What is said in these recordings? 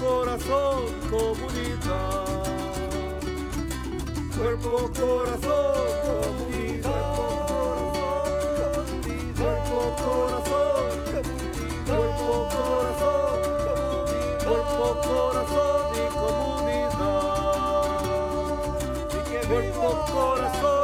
Corazón, comunidad. Cuerpo, corazón, comunidad. Cuerpo, corazón, cuerpo, corazón, cuerpo, corazón y comunidad. Cuerpo, corazón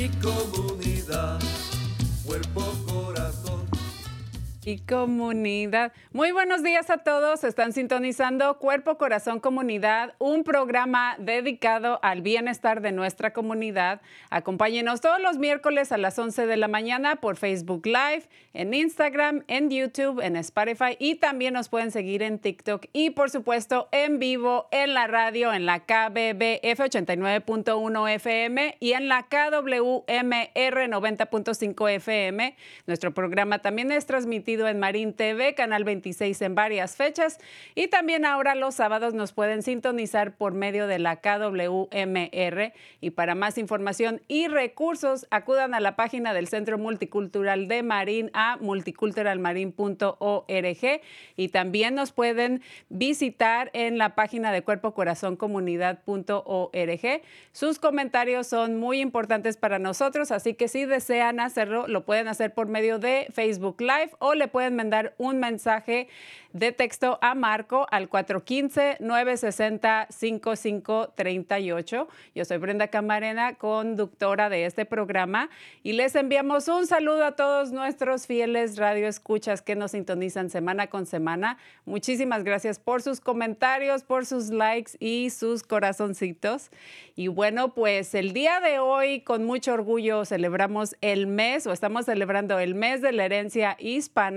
y comunidad. Comunidad. Muy buenos días a todos. Están sintonizando Cuerpo, Corazón, Comunidad, un programa dedicado al bienestar de nuestra comunidad. Acompáñenos todos los miércoles a las 11 de la mañana por Facebook Live, en Instagram, en YouTube, en Spotify y también nos pueden seguir en TikTok y por supuesto en vivo en la radio en la KBBF 89.1 FM y en la KWMR 90.5 FM. Nuestro programa también es transmitido en Marín TV, Canal 26 en varias fechas. Y también ahora los sábados nos pueden sintonizar por medio de la KWMR y para más información y recursos acudan a la página del Centro Multicultural de Marín a multiculturalmarin.org y también nos pueden visitar en la página de cuerpocorazoncomunidad.org. Sus comentarios son muy importantes para nosotros, así que si desean hacerlo, lo pueden hacer por medio de Facebook Live o le pueden mandar un mensaje de texto a Marco al 415-960-5538. Yo soy Brenda Camarena, conductora de este programa, y les enviamos un saludo a todos nuestros fieles radioescuchas que nos sintonizan semana con semana. Muchísimas gracias por sus comentarios, por sus likes y sus corazoncitos. Y bueno, pues el día de hoy, con mucho orgullo, celebramos el mes o estamos celebrando el mes de la herencia hispana.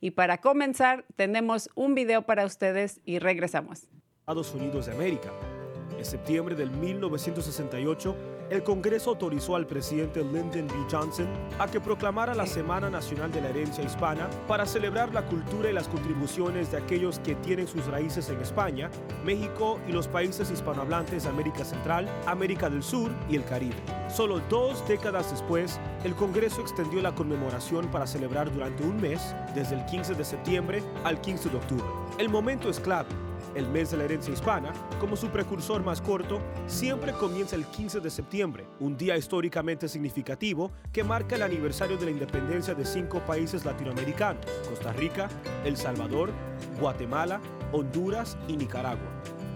Y para comenzar, tenemos un video para ustedes y regresamos. Estados Unidos de América. En septiembre del 1968, el Congreso autorizó al presidente Lyndon B. Johnson a que proclamara la Semana Nacional de la Herencia Hispana para celebrar la cultura y las contribuciones de aquellos que tienen sus raíces en España, México y los países hispanohablantes de América Central, América del Sur y el Caribe. Solo dos décadas después, el Congreso extendió la conmemoración para celebrar durante un mes, desde el 15 de septiembre al 15 de octubre. El momento es clave el mes de la herencia hispana, como su precursor más corto, siempre comienza el 15 de septiembre, un día históricamente significativo que marca el aniversario de la independencia de cinco países latinoamericanos, Costa Rica, El Salvador, Guatemala, Honduras y Nicaragua.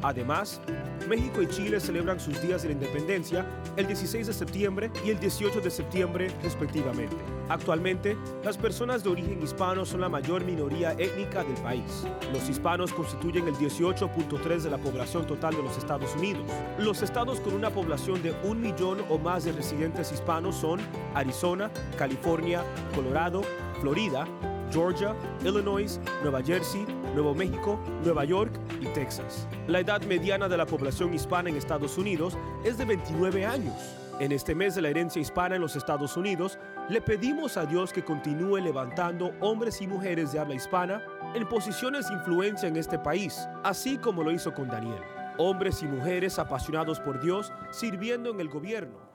Además, México y Chile celebran sus días de la independencia el 16 de septiembre y el 18 de septiembre respectivamente. Actualmente, las personas de origen hispano son la mayor minoría étnica del país. Los hispanos constituyen el 18.3 de la población total de los Estados Unidos. Los estados con una población de un millón o más de residentes hispanos son Arizona, California, Colorado, Florida, Georgia, Illinois, Nueva Jersey, Nuevo México, Nueva York y Texas. La edad mediana de la población hispana en Estados Unidos es de 29 años. En este mes de la herencia hispana en los Estados Unidos, le pedimos a Dios que continúe levantando hombres y mujeres de habla hispana en posiciones de influencia en este país, así como lo hizo con Daniel. Hombres y mujeres apasionados por Dios sirviendo en el gobierno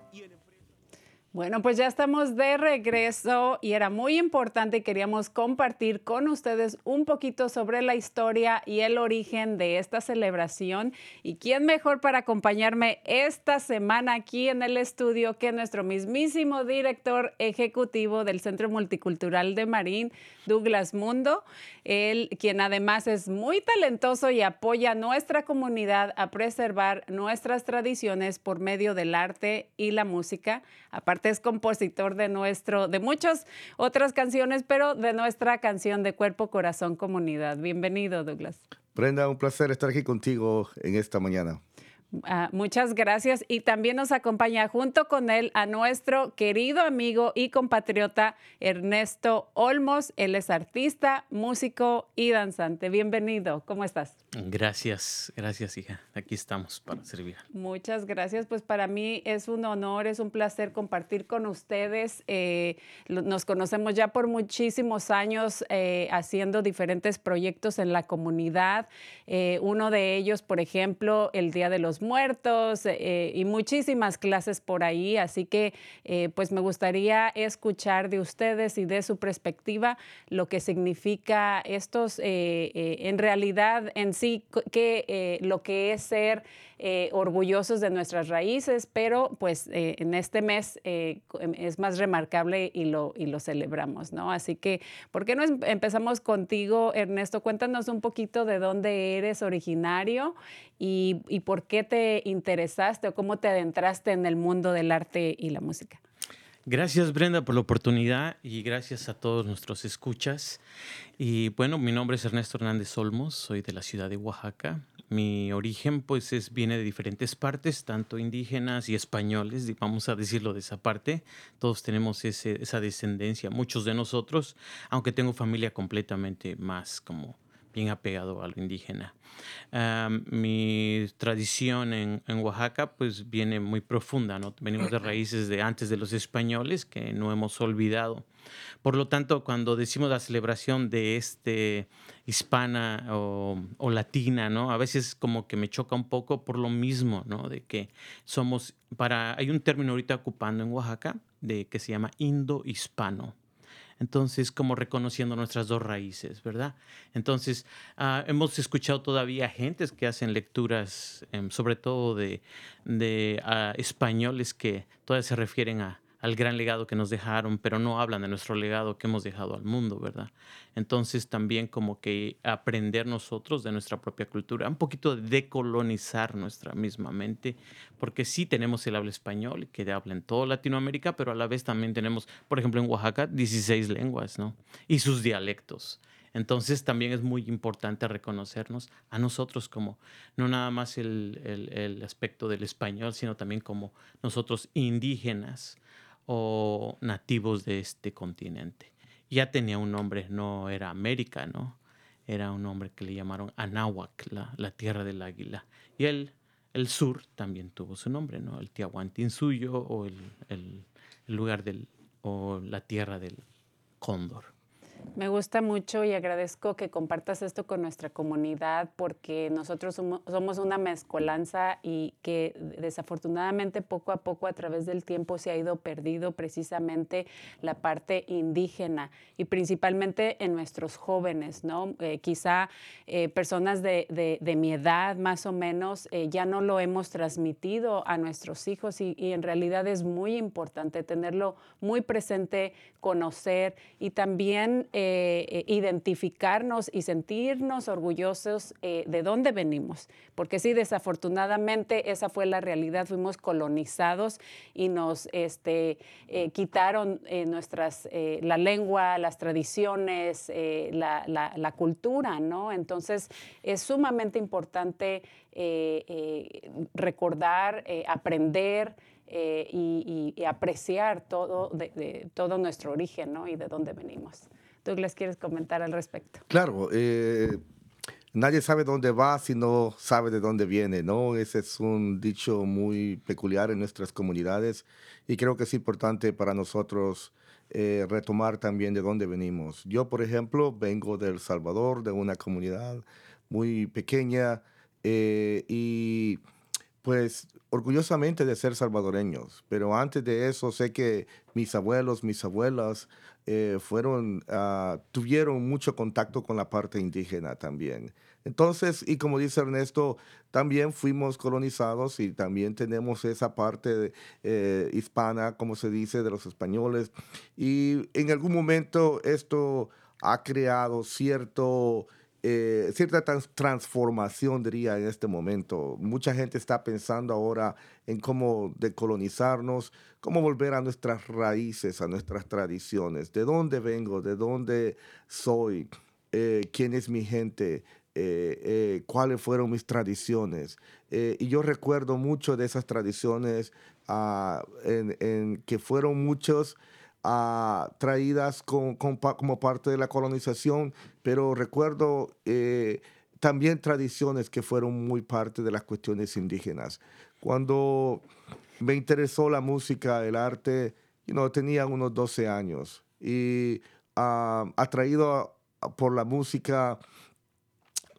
bueno, pues ya estamos de regreso y era muy importante queríamos compartir con ustedes un poquito sobre la historia y el origen de esta celebración. ¿Y quién mejor para acompañarme esta semana aquí en el estudio que nuestro mismísimo director ejecutivo del Centro Multicultural de Marín, Douglas Mundo? Él, quien además es muy talentoso y apoya a nuestra comunidad a preservar nuestras tradiciones por medio del arte y la música. Aparte es compositor de nuestro, de muchas otras canciones, pero de nuestra canción de Cuerpo, Corazón, Comunidad. Bienvenido, Douglas. Brenda, un placer estar aquí contigo en esta mañana. Ah, muchas gracias. Y también nos acompaña junto con él a nuestro querido amigo y compatriota Ernesto Olmos. Él es artista, músico y danzante. Bienvenido. ¿Cómo estás? Gracias, gracias hija. Aquí estamos para servir. Muchas gracias. Pues para mí es un honor, es un placer compartir con ustedes. Eh, nos conocemos ya por muchísimos años eh, haciendo diferentes proyectos en la comunidad. Eh, uno de ellos, por ejemplo, el Día de los muertos eh, y muchísimas clases por ahí. Así que eh, pues me gustaría escuchar de ustedes y de su perspectiva lo que significa estos, eh, en realidad en sí, que, lo que es ser orgullosos de nuestras raíces, pero pues en este mes em, es más remarcable y lo, y lo celebramos, ¿no? Así que, ¿por qué no em, empezamos contigo, Ernesto? Cuéntanos un poquito de dónde eres originario y, y por qué te interesaste o cómo te adentraste en el mundo del arte y la música? Gracias Brenda por la oportunidad y gracias a todos nuestros escuchas. Y bueno, mi nombre es Ernesto Hernández Olmos, soy de la ciudad de Oaxaca. Mi origen pues es, viene de diferentes partes, tanto indígenas y españoles, vamos a decirlo de esa parte. Todos tenemos esa descendencia, muchos de nosotros, aunque tengo familia completamente más como bien apegado a lo indígena. mi tradición en, Oaxaca pues viene muy profunda, ¿no? Venimos de raíces de antes de los españoles que no hemos olvidado. Por lo tanto, cuando decimos la celebración de este hispana o, latina, ¿no? A veces como que me choca un poco por lo mismo, ¿no? De que somos, para, hay un término ahorita ocupando en Oaxaca de que se llama indo-hispano. Entonces, como reconociendo nuestras dos raíces, ¿verdad? Entonces, ah, hemos escuchado todavía gentes que hacen lecturas, em, sobre todo de, de ah, españoles que todavía se refieren a, al gran legado que nos dejaron, pero no hablan de nuestro legado que hemos dejado al mundo, ¿verdad? Entonces también como que aprender nosotros de nuestra propia cultura, un poquito de decolonizar nuestra misma mente, porque sí tenemos el habla español que habla en toda Latinoamérica, pero a la vez también tenemos, por ejemplo, en Oaxaca, 16 lenguas, ¿no? Y sus dialectos. Entonces también es muy importante reconocernos a nosotros como no nada más el, el, el aspecto del español, sino también como nosotros indígenas o nativos de este continente. Ya tenía un nombre, no era América, ¿no? Era un nombre que le llamaron Anáhuac, la, tierra del águila. Y el, el sur también tuvo su nombre, ¿no? El Tiahuantinsuyo o el, el, el lugar del, o la tierra del cóndor. Me gusta mucho y agradezco que compartas esto con nuestra comunidad porque nosotros somos una mezcolanza y que desafortunadamente poco a poco a través del tiempo se ha ido perdido precisamente la parte indígena y principalmente en nuestros jóvenes, ¿no? Eh, quizá eh, personas de, mi edad más o menos eh, ya no lo hemos transmitido a nuestros hijos y en realidad es muy importante tenerlo muy presente, conocer y también eh, eh, identificarnos y sentirnos orgullosos eh, de dónde venimos. Porque sí, desafortunadamente esa fue la realidad. Fuimos colonizados y nos este, quitaron nuestras, la lengua, las tradiciones, la, cultura, ¿no? Entonces es sumamente importante recordar, aprender. y, apreciar todo, de, todo nuestro origen ¿no? y de dónde venimos. ¿Tú les quieres comentar al respecto? Claro, eh, nadie sabe dónde va si no sabe de dónde viene, ¿no? Ese es un dicho muy peculiar en nuestras comunidades y creo que es importante para nosotros eh, retomar también de dónde venimos. Yo, por ejemplo, vengo del Salvador, de una comunidad muy pequeña eh, y pues orgullosamente de ser salvadoreños, pero antes de eso sé que mis abuelos, mis abuelas eh, ah, tuvieron mucho contacto con la parte indígena también. Entonces, y como dice Ernesto, también fuimos colonizados y también tenemos esa parte eh, hispana, como se dice, de los españoles. Y en algún momento esto ha creado cierto eh, cierta transformación, diría, en este momento. Mucha gente está pensando ahora en cómo decolonizarnos, cómo volver a nuestras raíces, a nuestras tradiciones, de dónde vengo, de dónde soy, eh, quién es mi gente, eh, cuáles fueron mis tradiciones. y yo recuerdo mucho de esas tradiciones ah, en, que fueron muchos traídas como parte de la colonización, pero recuerdo eh, también tradiciones que fueron muy parte de las cuestiones indígenas. Cuando me interesó la música, el arte, you tenía unos 12 años y uh, atraído por la música,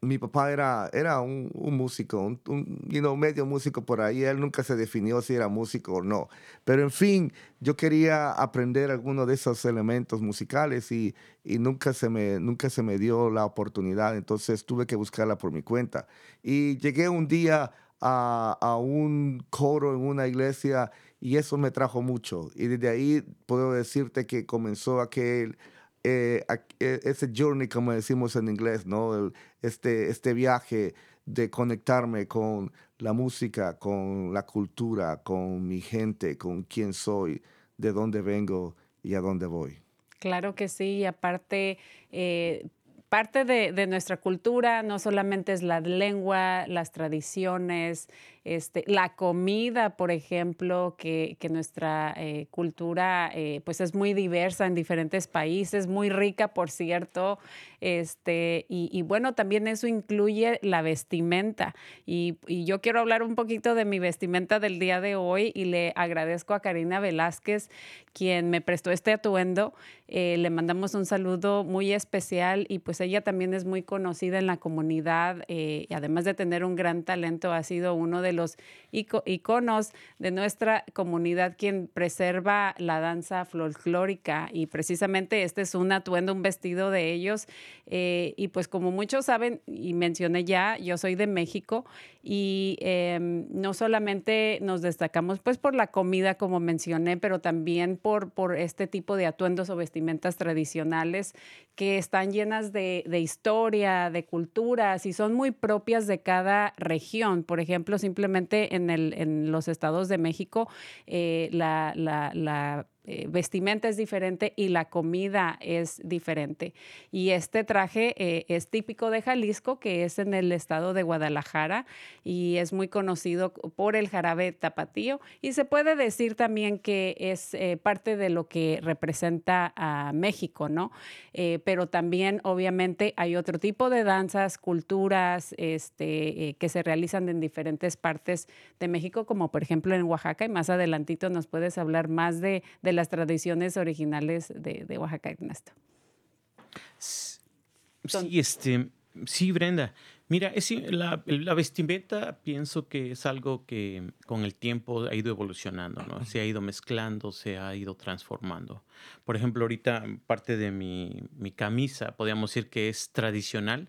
mi papá era, era un, músico, un, medio músico por ahí. Él nunca se definió si era músico o no. Pero en fin, yo quería aprender algunos de esos elementos musicales y, nunca, se me, nunca se me dio la oportunidad. Entonces tuve que buscarla por mi cuenta. Y llegué un día a, a un coro en una iglesia y eso me trajo mucho. Y desde ahí puedo decirte que comenzó aquel eh, e, ese journey, como decimos en inglés, ¿no? este, este viaje de conectarme con la música, con la cultura, con mi gente, con quién soy, de dónde vengo y a dónde voy. Claro que sí, y aparte, eh, parte de, de, nuestra cultura no solamente es la lengua, las tradiciones, este, la comida, por ejemplo, que, nuestra eh, cultura eh, pues es muy diversa en diferentes países, muy rica, por cierto. Este, y, bueno, también eso incluye la vestimenta. Y, yo quiero hablar un poquito de mi vestimenta del día de hoy y le agradezco a Karina Velázquez, quien me prestó este atuendo. Eh, le mandamos un saludo muy especial y pues ella también es muy conocida en la comunidad y además de tener un gran talento, ha sido uno de iconos de nuestra comunidad quien preserva la danza folclórica y precisamente este es un atuendo, un vestido de ellos. Eh, y pues como muchos saben y mencioné ya, yo soy de México y em, no solamente nos destacamos pues por la comida como mencioné, pero también por, por este tipo de atuendos o vestimentas tradicionales que están llenas de, de historia, de culturas y son muy propias de cada región. Por ejemplo, simplemente en, el, en los estados de México eh, la, la, la eh, vestimenta es diferente y la comida es diferente. Y este traje eh, es típico de Jalisco, que es en el estado de Guadalajara y es muy conocido por el jarabe tapatío. Y se puede decir también que es eh, parte de lo que representa a México, ¿no? pero también, obviamente, hay otro tipo de danzas, culturas este, que se realizan en diferentes partes de México, como por ejemplo en Oaxaca. Y más adelantito nos puedes hablar más de, de las tradiciones originales de, de Oaxaca, Ernesto. Sí, este, sí, Brenda. Mira, la, vestimenta pienso que es algo que con el tiempo ha ido evolucionando, ¿no? Se ha ido mezclando, se ha ido transformando. Por ejemplo, ahorita parte de mi, mi camisa, podríamos decir que es tradicional,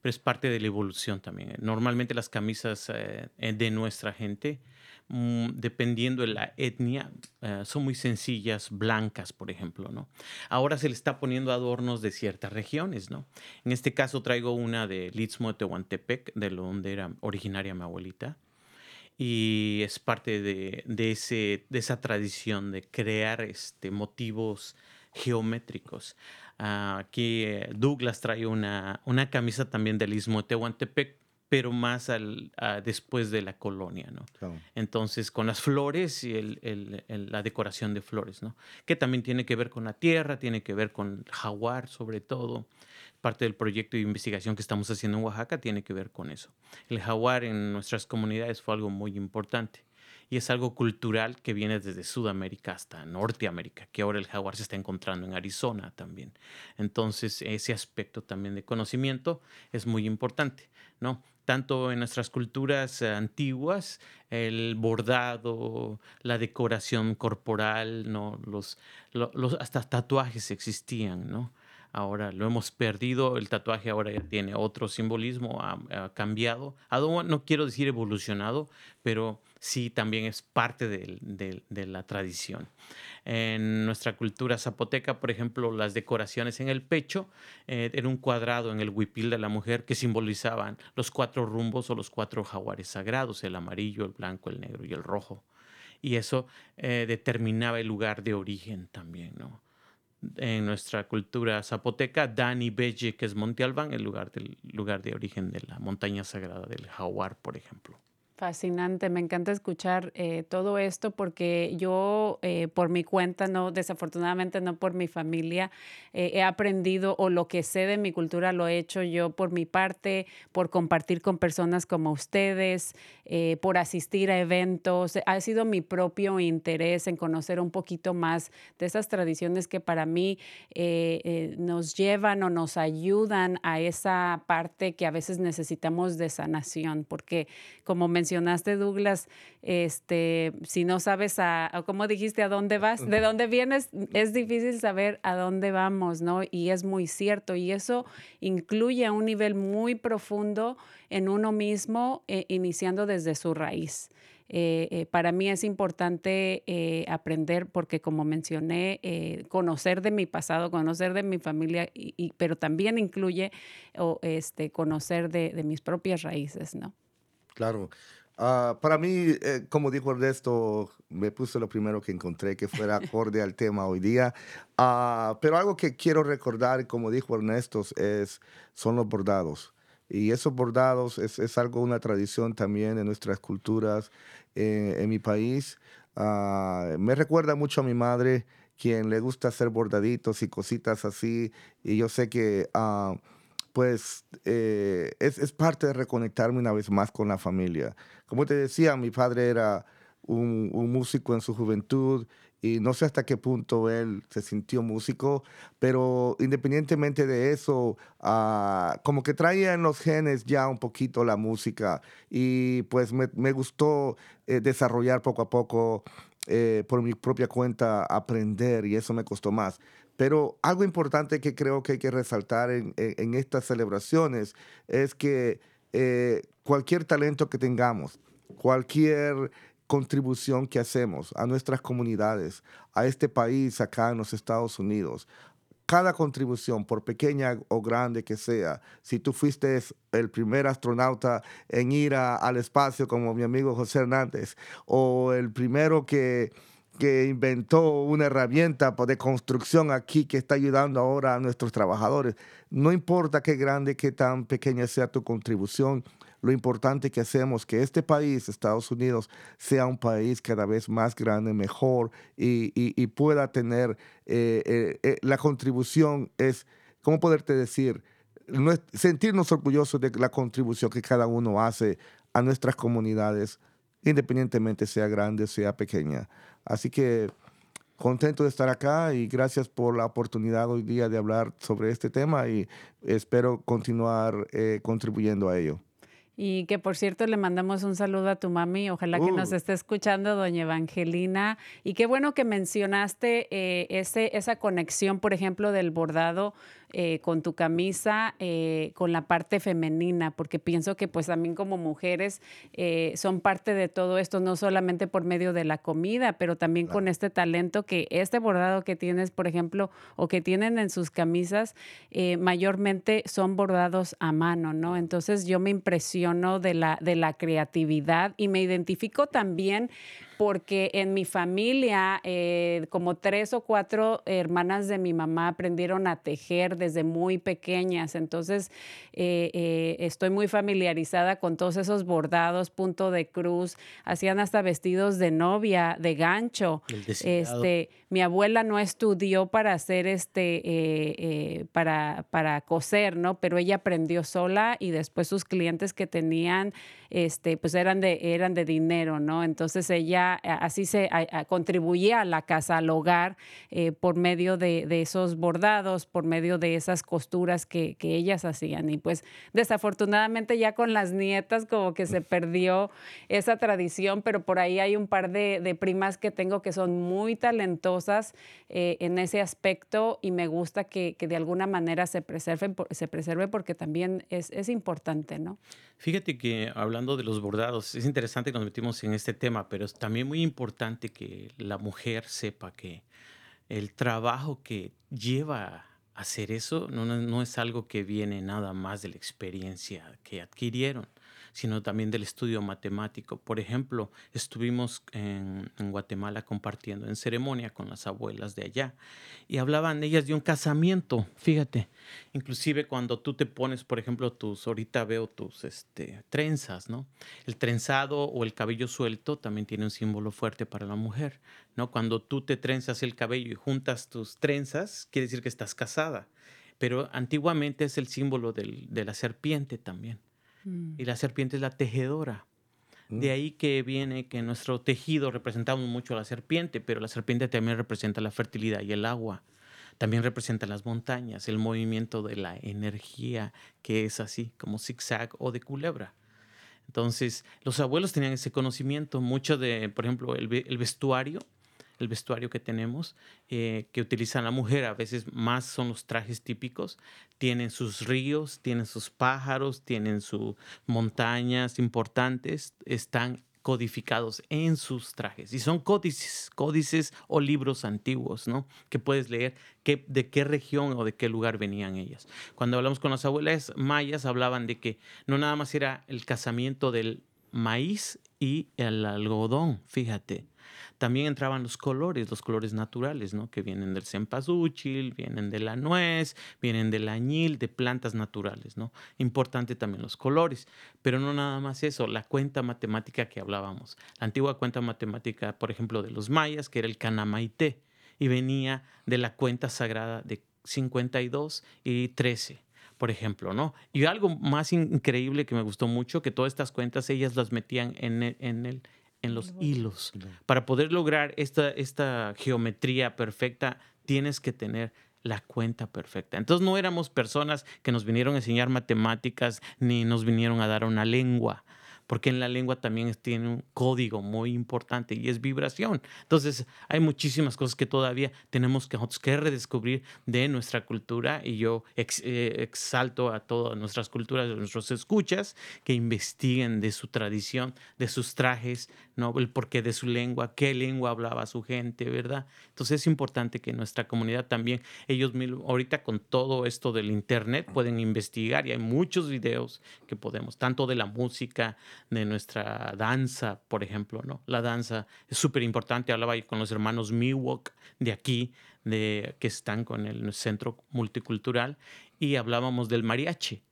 pero es parte de la evolución también. Normalmente las camisas eh, de nuestra gente Mm, dependiendo de la etnia, eh, son muy sencillas, blancas, por ejemplo, ¿no? Ahora se le está poniendo adornos de ciertas regiones, ¿no? En este caso traigo una de Istmo de Tehuantepec, de donde era originaria mi abuelita, y es parte de, ese, de esa tradición de crear este, motivos geométricos. aquí eh, Douglas trae una, una camisa también del Istmo de Tehuantepec, pero más al, después de la colonia, ¿no? Entonces, con las flores y el, la decoración de flores, ¿no? Que también tiene que ver con la tierra, tiene que ver con el jaguar, sobre todo. Parte del proyecto de investigación que estamos haciendo en Oaxaca tiene que ver con eso. El jaguar en nuestras comunidades fue algo muy importante. y es algo cultural que viene desde Sudamérica hasta Norteamérica, que ahora el jaguar se está encontrando en Arizona también. Entonces, ese aspecto también de conocimiento es muy importante, ¿no? Tanto en nuestras culturas antiguas, el bordado, la decoración corporal, ¿no? Los, hasta tatuajes existían, ¿no? ahora lo hemos perdido, el tatuaje ahora ya tiene otro simbolismo, ha, cambiado, no quiero decir evolucionado, pero sí también es parte de, la tradición. En nuestra cultura zapoteca, por ejemplo, las decoraciones en el pecho eh, un cuadrado en el huipil de la mujer que simbolizaban los cuatro rumbos o los cuatro jaguares sagrados, el amarillo, el blanco, el negro y el rojo. Y eso eh, determinaba el lugar de origen también, en nuestra cultura zapoteca, Dani Belle, que es Monte Albán, el lugar, del, lugar de origen de la montaña sagrada del jaguar, por ejemplo. Fascinante, me encanta escuchar eh, todo esto porque yo eh, por mi cuenta, no desafortunadamente no por mi familia, eh, he aprendido o lo que sé de mi cultura lo he hecho yo por mi parte, por compartir con personas como ustedes, por asistir a eventos. Ha sido mi propio interés en conocer un poquito más de esas tradiciones que para mí nos llevan o nos ayudan a esa parte que a veces necesitamos de sanación, porque como me mencionaste, Douglas, este, si no sabes a, como dijiste, a dónde vas, de dónde vienes, es difícil saber a dónde vamos, ¿no? Y es muy cierto. Y eso incluye a un nivel muy profundo en uno mismo, eh, iniciando desde su raíz. Eh, eh, para mí es importante aprender porque, como mencioné, conocer de mi pasado, conocer de mi familia, y, pero también incluye este, conocer de, de, mis propias raíces, ¿no? Claro. Ah, para mí, eh, como dijo Ernesto, me puse lo primero que encontré que fuera acorde al tema hoy día. Ah, pero algo que quiero recordar, como dijo Ernesto, es, son los bordados. Y esos bordados es, es algo, una tradición también en nuestras culturas eh, en mi país. Ah, me recuerda mucho a mi madre, quien le gusta hacer bordaditos y cositas así. Y yo sé que pues eh, es, parte de reconectarme una vez más con la familia. Como te decía, mi padre era un, músico en su juventud y no sé hasta qué punto él se sintió músico, pero independientemente de eso, ah, como que traía en los genes ya un poquito la música y pues me, gustó eh, desarrollar poco a poco eh, por mi propia cuenta, aprender y eso me costó más. Pero algo importante que creo que hay que resaltar en, estas celebraciones es que eh, cualquier talento que tengamos, cualquier contribución que hacemos a nuestras comunidades, a este país acá en los Estados Unidos, cada contribución, por pequeña o grande que sea, si tú fuiste el primer astronauta en ir al espacio como mi amigo José Hernández, o el primero que que inventó una herramienta de construcción aquí que está ayudando ahora a nuestros trabajadores. No importa qué grande, qué tan pequeña sea tu contribución, lo importante que hacemos que este país, Estados Unidos, sea un país cada vez más grande, mejor y, pueda tener eh, eh, eh, la contribución es, ¿cómo poderte decir? sentirnos orgullosos de la contribución que cada uno hace a nuestras comunidades, independientemente sea grande sea pequeña. Así que contento de estar acá y gracias por la oportunidad hoy día de hablar sobre este tema y espero continuar eh, contribuyendo a ello. Y que por cierto le mandamos un saludo a tu mami, ojalá que nos uh. esté escuchando, doña Evangelina. Y qué bueno que mencionaste eh, ese, esa conexión, por ejemplo, del bordado eh, con tu camisa, eh, con la parte femenina, porque pienso que pues también como mujeres eh, son parte de todo esto, no solamente por medio de la comida, pero también con este talento que este bordado que tienes, por ejemplo, o que tienen en sus camisas, mayormente son bordados a mano, ¿no? Entonces yo me impresiono de la, de la creatividad y me identifico también porque en mi familia, como tres o cuatro hermanas de mi mamá aprendieron a tejer desde muy pequeñas. Entonces, eh, eh, estoy muy familiarizada con todos esos bordados, punto de cruz. Hacían hasta vestidos de novia, de gancho. Este, mi abuela no estudió para hacer este, eh, para, para coser, ¿no? Pero ella aprendió sola y después sus clientes que tenían, este, pues eran de, eran de dinero, ¿no? Entonces ella así se contribuía a la casa, al hogar, por medio de, de esos bordados, por medio de esas costuras que, que, ellas hacían. Y pues desafortunadamente ya con las nietas como que se perdió esa tradición, pero por ahí hay un par de, de primas que tengo que son muy talentosas eh, en ese aspecto y me gusta que, que de alguna manera se preserven, se preserve porque también es, es importante, ¿no? Fíjate que hablando de los bordados, es interesante que nos metimos en este tema, pero es también muy importante que la mujer sepa que el trabajo que lleva a hacer eso no, no, es algo que viene nada más de la experiencia que adquirieron sino también del estudio matemático. Por ejemplo, estuvimos en, Guatemala compartiendo en ceremonia con las abuelas de allá y hablaban ellas de un casamiento, fíjate, inclusive cuando tú te pones, por ejemplo, tus, ahorita veo tus este, trenzas, ¿no? El trenzado o el cabello suelto también tiene un símbolo fuerte para la mujer, ¿no? Cuando tú te trenzas el cabello y juntas tus trenzas, quiere decir que estás casada pero antiguamente es el símbolo de la serpiente también. Mm. Y la serpiente es la tejedora. De mm. ahí que viene que nuestro tejido representamos mucho a la serpiente, pero la serpiente también representa la fertilidad y el agua. También representa las montañas, el movimiento de la energía que es así, como zigzag o de culebra. Entonces, los abuelos tenían ese conocimiento, mucho de, por ejemplo, el, el vestuario el vestuario que tenemos, eh, que utiliza la mujer, a veces más son los trajes típicos, tienen sus ríos, tienen sus pájaros, tienen sus montañas importantes, están codificados en sus trajes. Y son códices, códices o libros antiguos, ¿no? Que puedes leer de qué región o de qué lugar venían ellas. Cuando hablamos con las abuelas mayas, hablaban de que no nada más era el casamiento del maíz y el algodón, fíjate, también entraban los colores, los colores naturales, ¿no? Que vienen del cempasúchil, vienen de la nuez, vienen del añil, de plantas naturales, ¿no? Importante también los colores, pero no nada más eso, la cuenta matemática que hablábamos. La antigua cuenta matemática, por ejemplo, de los mayas, que era el canamaité, y venía de la cuenta sagrada de 52 y 13 por ejemplo, ¿no? Y algo más increíble que me gustó mucho, que todas estas cuentas ellas las metían en en el, en los hilos. Para poder lograr esta, esta geometría perfecta, tienes que tener la cuenta perfecta. Entonces no éramos personas que nos vinieron a enseñar matemáticas ni nos vinieron a dar una lengua porque en la lengua también tiene un código muy importante y es vibración. Entonces, hay muchísimas cosas que todavía tenemos que, que redescubrir de nuestra cultura y yo eh, exalto a todas nuestras culturas, a nuestros escuchas, que investiguen de su tradición, de sus trajes, ¿no? el porqué de su lengua, qué lengua hablaba su gente, ¿verdad? Entonces, es importante que nuestra comunidad también, ellos ahorita con todo esto del Internet, pueden investigar y hay muchos videos que podemos, tanto de la música, de nuestra danza, por ejemplo, ¿no? La danza es súper importante. Hablaba con los hermanos Miwok de aquí, de, que están con el centro multicultural, y hablábamos del mariachi.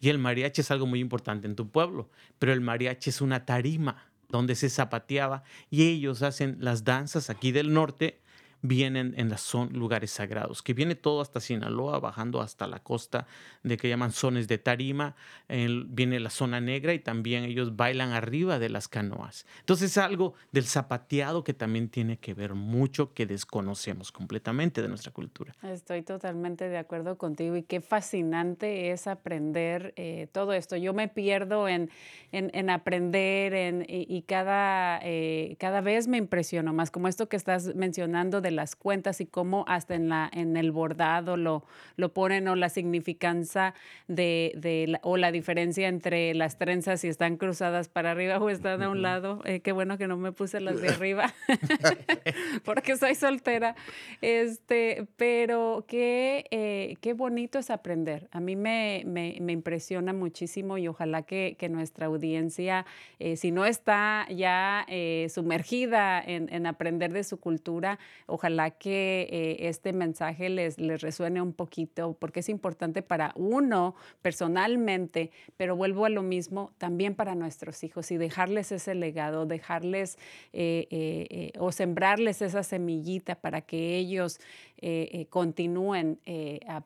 Y el mariachi es algo muy importante en tu pueblo, pero el mariachi es una tarima donde se zapateaba y ellos hacen las danzas aquí del norte vienen en son lugares sagrados, que viene todo hasta Sinaloa, bajando hasta la costa de que llaman zones de tarima, viene la zona negra y también ellos bailan arriba de las canoas. Entonces es algo del zapateado que también tiene que ver mucho, que desconocemos completamente de nuestra cultura. Estoy totalmente de acuerdo contigo y qué fascinante es aprender eh, todo esto. Yo me pierdo en, en, aprender en, y, cada, eh, cada vez me impresiono más, como esto que estás mencionando de las cuentas y cómo hasta en, la, en el bordado lo, lo ponen o la significancia de, de o la diferencia entre las trenzas si están cruzadas para arriba o están a un lado. Eh, qué bueno que no me puse las de arriba porque soy soltera. Este, pero qué, eh, qué bonito es aprender. A mí me, me, me impresiona muchísimo y ojalá que, que nuestra audiencia, eh, si no está ya sumergida en, en, aprender de su cultura, ojalá ojalá que eh, este mensaje les, les resuene un poquito porque es importante para uno personalmente, pero vuelvo a lo mismo, también para nuestros hijos y dejarles ese legado, dejarles eh, o sembrarles esa semillita para que ellos continúen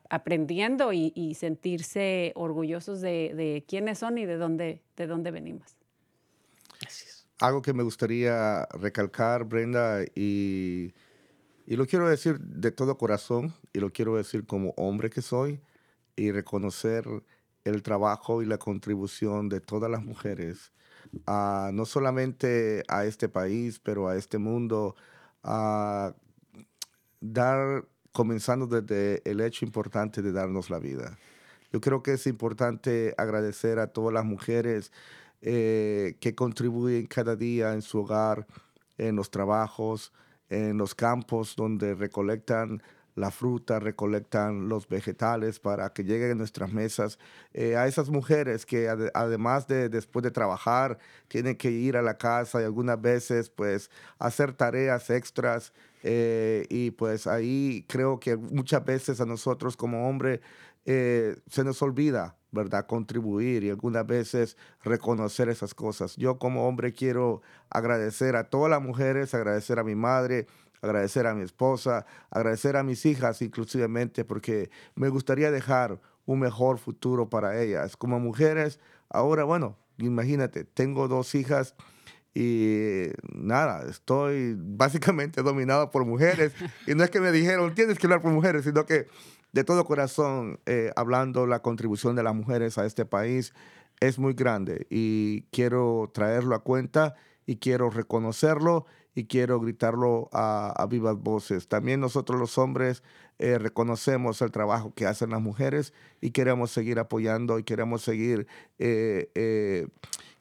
aprendiendo y, sentirse orgullosos de, de quiénes son y de dónde, de dónde venimos. Algo que me gustaría recalcar, Brenda, y, y lo quiero decir de todo corazón, y lo quiero decir como hombre que soy, y reconocer el trabajo y la contribución de todas las mujeres, no solamente a este país, pero a este mundo, a dar, comenzando desde el hecho importante de darnos la vida. Yo creo que es importante agradecer a todas las mujeres eh, que contribuyen cada día en su hogar, en los trabajos, en los campos donde recolectan la fruta, recolectan los vegetales para que lleguen a nuestras mesas. Eh, a esas mujeres que además de después de trabajar tienen que ir a la casa y algunas veces pues hacer tareas extras eh, y pues ahí creo que muchas veces a nosotros como hombres se nos olvida ¿verdad? Contribuir y algunas veces reconocer esas cosas. Yo como hombre quiero agradecer a todas las mujeres, agradecer a mi madre, agradecer a mi esposa, agradecer a mis hijas inclusivamente, porque me gustaría dejar un mejor futuro para ellas. Como mujeres, ahora, bueno, imagínate, tengo dos hijas y nada, estoy básicamente dominado por mujeres. Y no es que me dijeron, tienes que hablar por mujeres, sino que de todo corazón, eh, hablando la contribución de las mujeres a este país es muy grande y quiero traerlo a cuenta y quiero reconocerlo y quiero gritarlo a, vivas voces. También nosotros los hombres eh, reconocemos el trabajo que hacen las mujeres y queremos seguir apoyando y queremos seguir eh,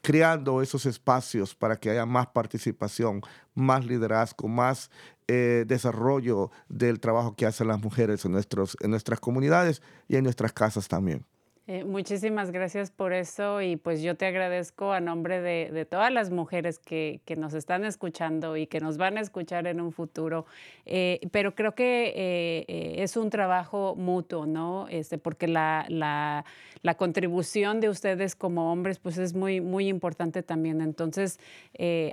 creando esos espacios para que haya más participación, más liderazgo, más eh, desarrollo del trabajo que hacen las mujeres en, nuestros, en nuestras comunidades y en nuestras casas también. Eh, muchísimas gracias por eso y pues yo te agradezco a nombre de, todas las mujeres que, nos están escuchando y que nos van a escuchar en un futuro. Eh, pero creo que eh, es un trabajo mutuo, ¿no? Este, porque la, la, contribución de ustedes como hombres pues es muy, muy importante también. Entonces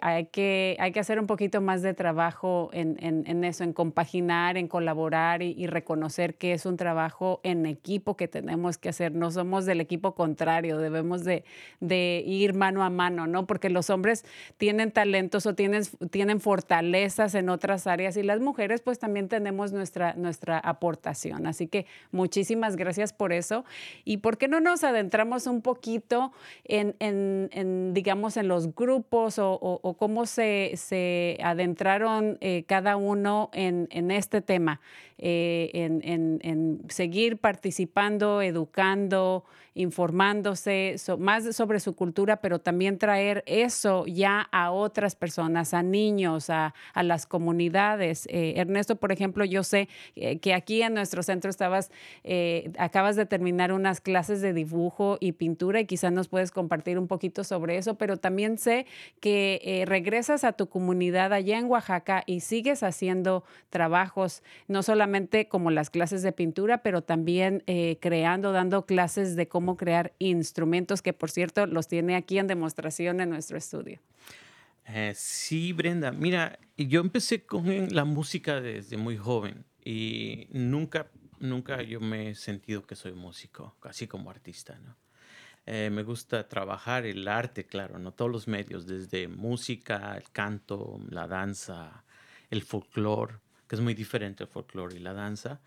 hay, que, hay que hacer un poquito más de trabajo en, eso, en compaginar, en colaborar y, reconocer que es un trabajo en equipo que tenemos que hacer. No somos del equipo contrario, debemos de, ir mano a mano, ¿no? Porque los hombres tienen talentos o tienen, fortalezas en otras áreas y las mujeres pues también tenemos nuestra, aportación. Así que muchísimas gracias por eso. ¿Y por qué no nos adentramos un poquito en, digamos, en los grupos o, cómo se, se adentraron eh, cada uno en, este tema? Eh, en, seguir participando, educando, informándose más sobre su cultura, pero también traer eso ya a otras personas, a niños, a, las comunidades. Eh, Ernesto, por ejemplo, yo sé eh, que aquí en nuestro centro estabas, acabas de terminar unas clases de dibujo y pintura y quizás nos puedes compartir un poquito sobre eso, pero también sé que regresas a tu comunidad allá en Oaxaca y sigues haciendo trabajos, no solamente como las clases de pintura, pero también eh, creando, dando clases de cómo crear instrumentos, que por cierto los tiene aquí en demostración en nuestro estudio. Eh, sí, Brenda. Mira, yo empecé con la música desde muy joven y nunca, nunca yo me he sentido que soy músico, así como artista, ¿no? Eh, me gusta trabajar el arte, claro, ¿no? Todos los medios, desde música, el canto, la danza, el folclore que es muy diferente el folclore y la danza.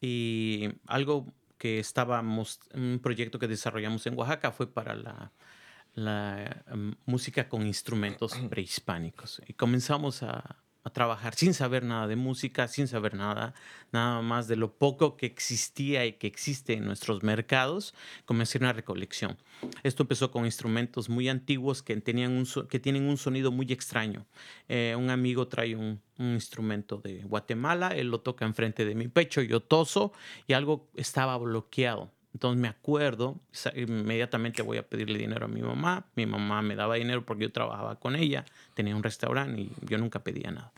Y algo que estábamos, un proyecto que desarrollamos en Oaxaca fue para la, la em, música con instrumentos prehispánicos. Y comenzamos a, a trabajar sin saber nada de música, sin saber nada, nada más de lo poco que existía y que existe en nuestros mercados, comencé una recolección. Esto empezó con instrumentos muy antiguos que, tenían un que tienen un sonido muy extraño. Eh, un amigo trae un, un, instrumento de Guatemala, él lo toca enfrente de mi pecho, yo toso y algo estaba bloqueado. Entonces me acuerdo, inmediatamente voy a pedirle dinero a mi mamá. Mi mamá me daba dinero porque yo trabajaba con ella, tenía un restaurante y yo nunca pedía nada.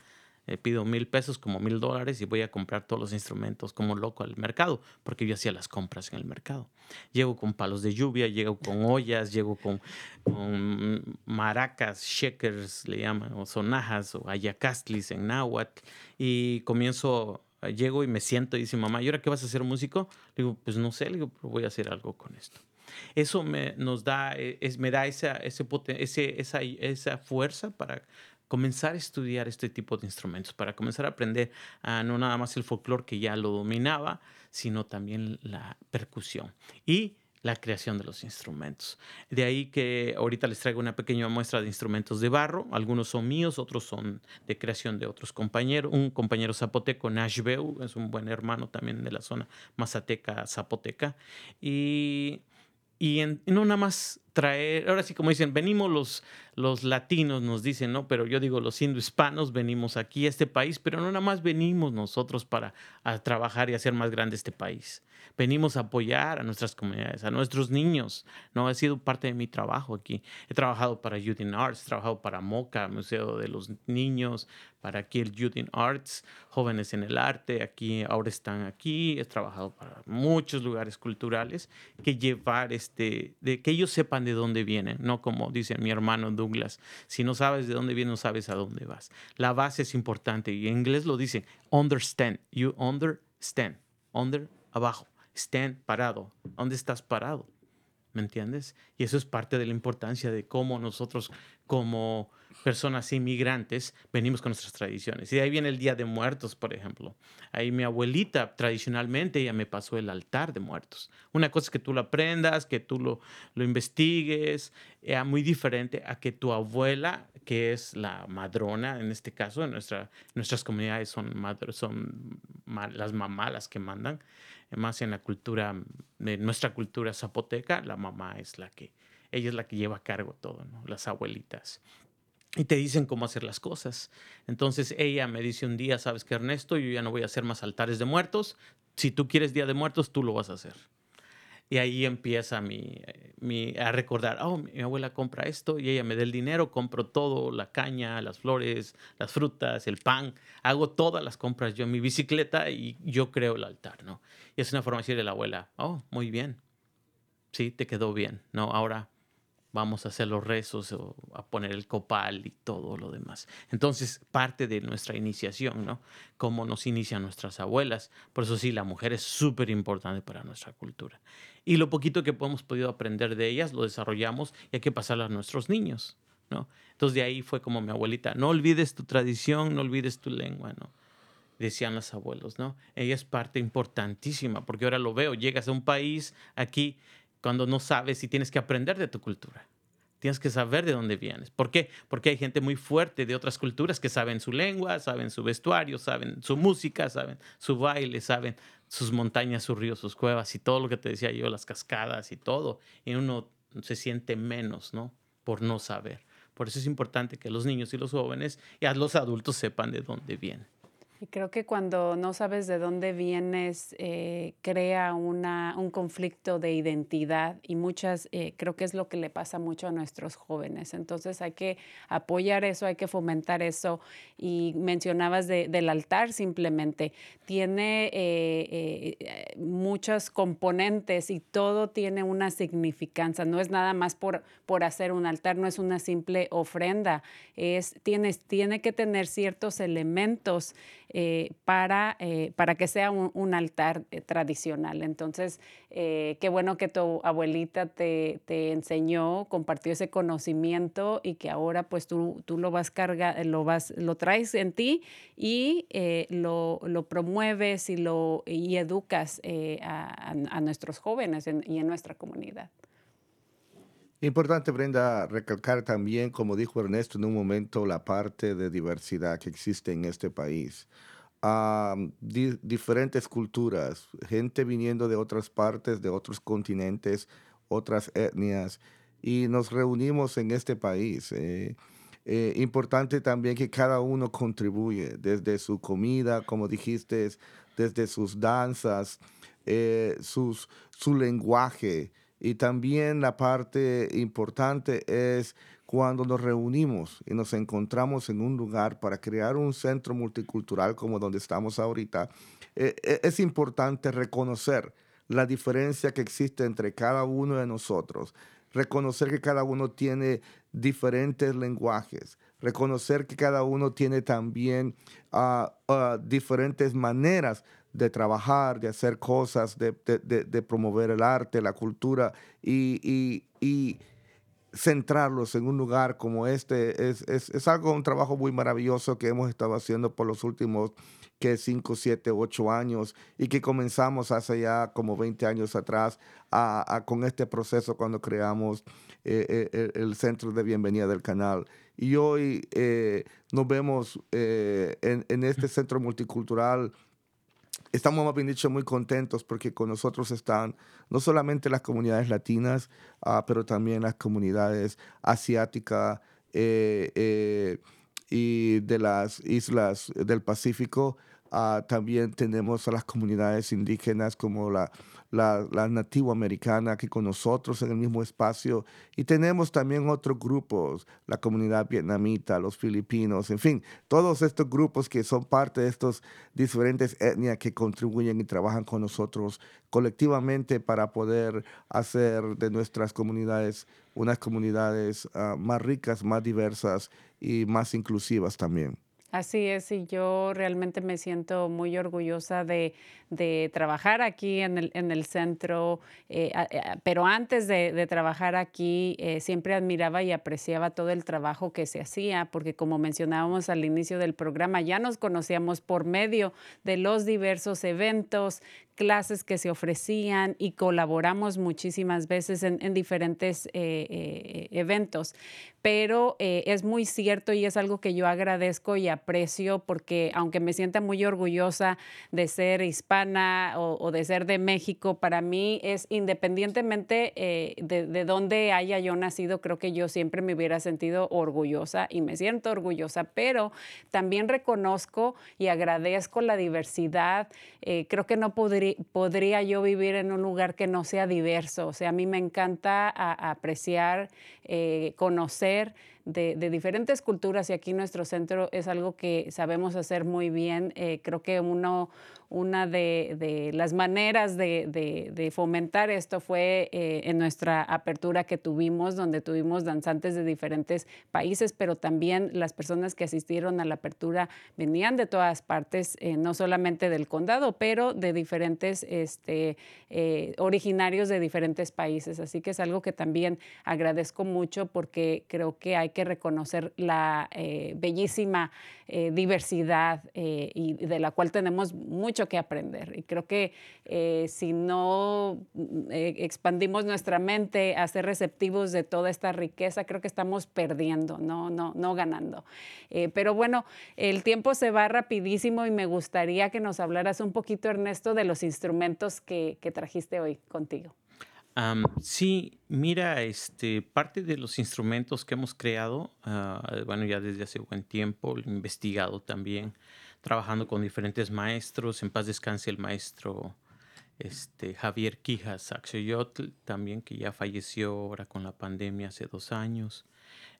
Eh, pido mil pesos como mil dólares y voy a comprar todos los instrumentos como loco al mercado, porque yo hacía las compras en el mercado. Llego con palos de lluvia, llego con ollas, llego con, maracas, shakers, le llaman, o sonajas, o ayacastlis en náhuatl, y comienzo llego y me siento y dice, mamá, ¿y ahora qué vas a hacer músico? Le digo, pues no sé, le digo, pero voy a hacer algo con esto. Eso me, nos da, eh, es, me da esa, ese, ese, esa, esa fuerza para comenzar a estudiar este tipo de instrumentos, para comenzar a aprender a no nada más el folclore que ya lo dominaba, sino también la percusión y la creación de los instrumentos. De ahí que ahorita les traigo una pequeña muestra de instrumentos de barro. Algunos son míos, otros son de creación de otros compañeros. Un compañero zapoteco, Nashville, es un buen hermano también de la zona mazateca zapoteca. Y y no nada más traer, ahora sí como dicen, venimos los, los latinos, nos dicen, ¿no? Pero yo digo, los indohispanos venimos aquí a este país, pero no nada más venimos nosotros para trabajar y hacer más grande este país venimos a apoyar a nuestras comunidades, a nuestros niños. No ha sido parte de mi trabajo aquí. He trabajado para Youth in Arts, he trabajado para MOCA, Museo de los Niños, para aquí el Youth in Arts, Jóvenes en el Arte, aquí ahora están aquí. He trabajado para muchos lugares culturales que llevar este, de que ellos sepan de dónde vienen, no como dice mi hermano Douglas, si no sabes de dónde vienes, no sabes a dónde vas. La base es importante y en inglés lo dicen understand, you understand, under abajo estén parado. ¿Dónde estás parado? ¿Me entiendes? Y eso es parte de la importancia de cómo nosotros, como personas inmigrantes, venimos con nuestras tradiciones. Y de ahí viene el Día de Muertos, por ejemplo. Ahí mi abuelita, tradicionalmente, ella me pasó el altar de muertos. Una cosa es que tú lo aprendas, que tú lo, lo investigues, era muy diferente a que tu abuela, que es la madrona, en este caso, en nuestra, nuestras comunidades son, son las mamás las que mandan más en la cultura, de nuestra cultura zapoteca, la mamá es la que, ella es la que lleva a cargo todo, ¿no? Las abuelitas. Y te dicen cómo hacer las cosas. Entonces ella me dice un día, sabes que Ernesto, yo ya no voy a hacer más altares de muertos. Si tú quieres Día de Muertos, tú lo vas a hacer. Y ahí empieza mi, mi, a recordar, oh, mi abuela compra esto y ella me da el dinero, compro todo, la caña, las flores, las frutas, el pan, hago todas las compras yo en mi bicicleta y yo creo el altar, ¿no? Y es una forma de decirle a la abuela, oh, muy bien, sí, te quedó bien, ¿no? Ahora vamos a hacer los rezos o a poner el copal y todo lo demás. Entonces, parte de nuestra iniciación, ¿no? Cómo nos inician nuestras abuelas. Por eso sí, la mujer es súper importante para nuestra cultura. Y lo poquito que hemos podido aprender de ellas lo desarrollamos y hay que pasarlo a nuestros niños, ¿no? Entonces, de ahí fue como mi abuelita, no olvides tu tradición, no olvides tu lengua, ¿no? Decían los abuelos, ¿no? Ella es parte importantísima, porque ahora lo veo, llegas a un país aquí cuando no sabes y tienes que aprender de tu cultura. Tienes que saber de dónde vienes. ¿Por qué? Porque hay gente muy fuerte de otras culturas que saben su lengua, saben su vestuario, saben su música, saben su baile, saben sus montañas, sus ríos, sus cuevas y todo lo que te decía yo, las cascadas y todo. Y uno se siente menos, ¿no? Por no saber. Por eso es importante que los niños y los jóvenes y los adultos sepan de dónde vienen. Y creo que cuando no sabes de dónde vienes, eh, crea una, un conflicto de identidad y muchas, eh, creo que es lo que le pasa mucho a nuestros jóvenes. Entonces hay que apoyar eso, hay que fomentar eso. Y mencionabas del altar simplemente. Tiene eh, muchos componentes y todo tiene una significancia. No es nada más por, por hacer un altar, no es una simple ofrenda. Es, tienes, tiene que tener ciertos elementos eh, para, eh, para que sea un, altar eh, tradicional. Entonces, qué bueno que tu abuelita te, te, enseñó, compartió ese conocimiento y que ahora pues tú, tú lo vas carga, lo vas, lo traes en ti y lo, lo, promueves y lo y educas a, a, nuestros jóvenes y en nuestra comunidad. Importante, Brenda, recalcar también, como dijo Ernesto en un momento, la parte de diversidad que existe en este país. diferentes culturas, gente viniendo de otras partes, de otros continentes, otras etnias, y nos reunimos en este país. Eh, eh, importante también que cada uno contribuye, desde su comida, como dijiste, desde sus danzas, eh, sus, su lenguaje, Y también la parte importante es cuando nos reunimos y nos encontramos en un lugar para crear un centro multicultural como donde estamos ahorita, eh, eh, es importante reconocer la diferencia que existe entre cada uno de nosotros, reconocer que cada uno tiene diferentes lenguajes, reconocer que cada uno tiene también ah, diferentes maneras de trabajar, de hacer cosas, de, promover el arte, la cultura y, centrarlos en un lugar como este es, es, algo, un trabajo muy maravilloso que hemos estado haciendo por los últimos que 5, 7, 8 años y que comenzamos hace ya como 20 años atrás con este proceso cuando creamos eh, eh, el, centro de bienvenida del canal. Y hoy eh, nos vemos en, en este centro multicultural estamos, más bien dicho, muy contentos porque con nosotros están no solamente las comunidades latinas, ah, pero también las comunidades asiáticas eh, eh, y de las islas del Pacífico. Ah, también tenemos a las comunidades indígenas como la, la, la nativo americana aquí con nosotros en el mismo espacio. Y tenemos también otros grupos, la comunidad vietnamita, los filipinos, en fin, todos estos grupos que son parte de estas diferentes etnias que contribuyen y trabajan con nosotros colectivamente para poder hacer de nuestras comunidades unas comunidades ah, más ricas, más diversas y más inclusivas también. Así es, y yo realmente me siento muy orgullosa de, trabajar aquí en el, en el centro, eh, pero antes de, trabajar aquí eh, siempre admiraba y apreciaba todo el trabajo que se hacía, porque como mencionábamos al inicio del programa, ya nos conocíamos por medio de los diversos eventos clases que se ofrecían y colaboramos muchísimas veces en, diferentes eh, eh, eventos. Pero eh, es muy cierto y es algo que yo agradezco y aprecio porque aunque me sienta muy orgullosa de ser hispana o, de ser de México, para mí es independientemente de, de dónde haya yo nacido, creo que yo siempre me hubiera sentido orgullosa y me siento orgullosa, pero también reconozco y agradezco la diversidad. creo que no podría podría, yo vivir en un lugar que no sea diverso. O sea, a mí me encanta apreciar, eh, conocer de, diferentes culturas y aquí nuestro centro es algo que sabemos hacer muy bien. Eh, creo que uno, una de, las maneras de, fomentar esto fue eh, en nuestra apertura que tuvimos, donde tuvimos danzantes de diferentes países, pero también las personas que asistieron a la apertura venían de todas partes, eh, no solamente del condado, pero de diferentes este, originarios de diferentes países. Así que es algo que también agradezco mucho porque creo que hay que reconocer la eh, bellísima eh, diversidad eh, y de la cual tenemos mucho que aprender. Y creo que si no expandimos nuestra mente a ser receptivos de toda esta riqueza, creo que estamos perdiendo, no, no, no ganando. pero bueno, el tiempo se va rapidísimo y me gustaría que nos hablaras un poquito, Ernesto, de los instrumentos que trajiste hoy contigo sí, mira, este, parte de los instrumentos que hemos creado, ah, bueno, ya desde hace buen tiempo, investigado también, trabajando con diferentes maestros, en paz descanse el maestro este, Javier Quijas Axoyotl, también que ya falleció ahora con la pandemia hace dos años.